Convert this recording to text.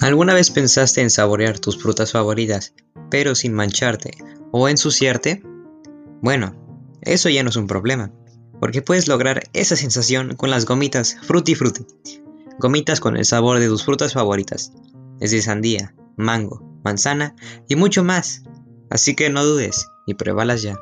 ¿Alguna vez pensaste en saborear tus frutas favoritas, pero sin mancharte o ensuciarte? Bueno, eso ya no es un problema, porque puedes lograr esa sensación con las gomitas Fruity Fruity. Gomitas con el sabor de tus frutas favoritas, desde sandía, mango, manzana y mucho más. Así que no dudes y pruébalas ya.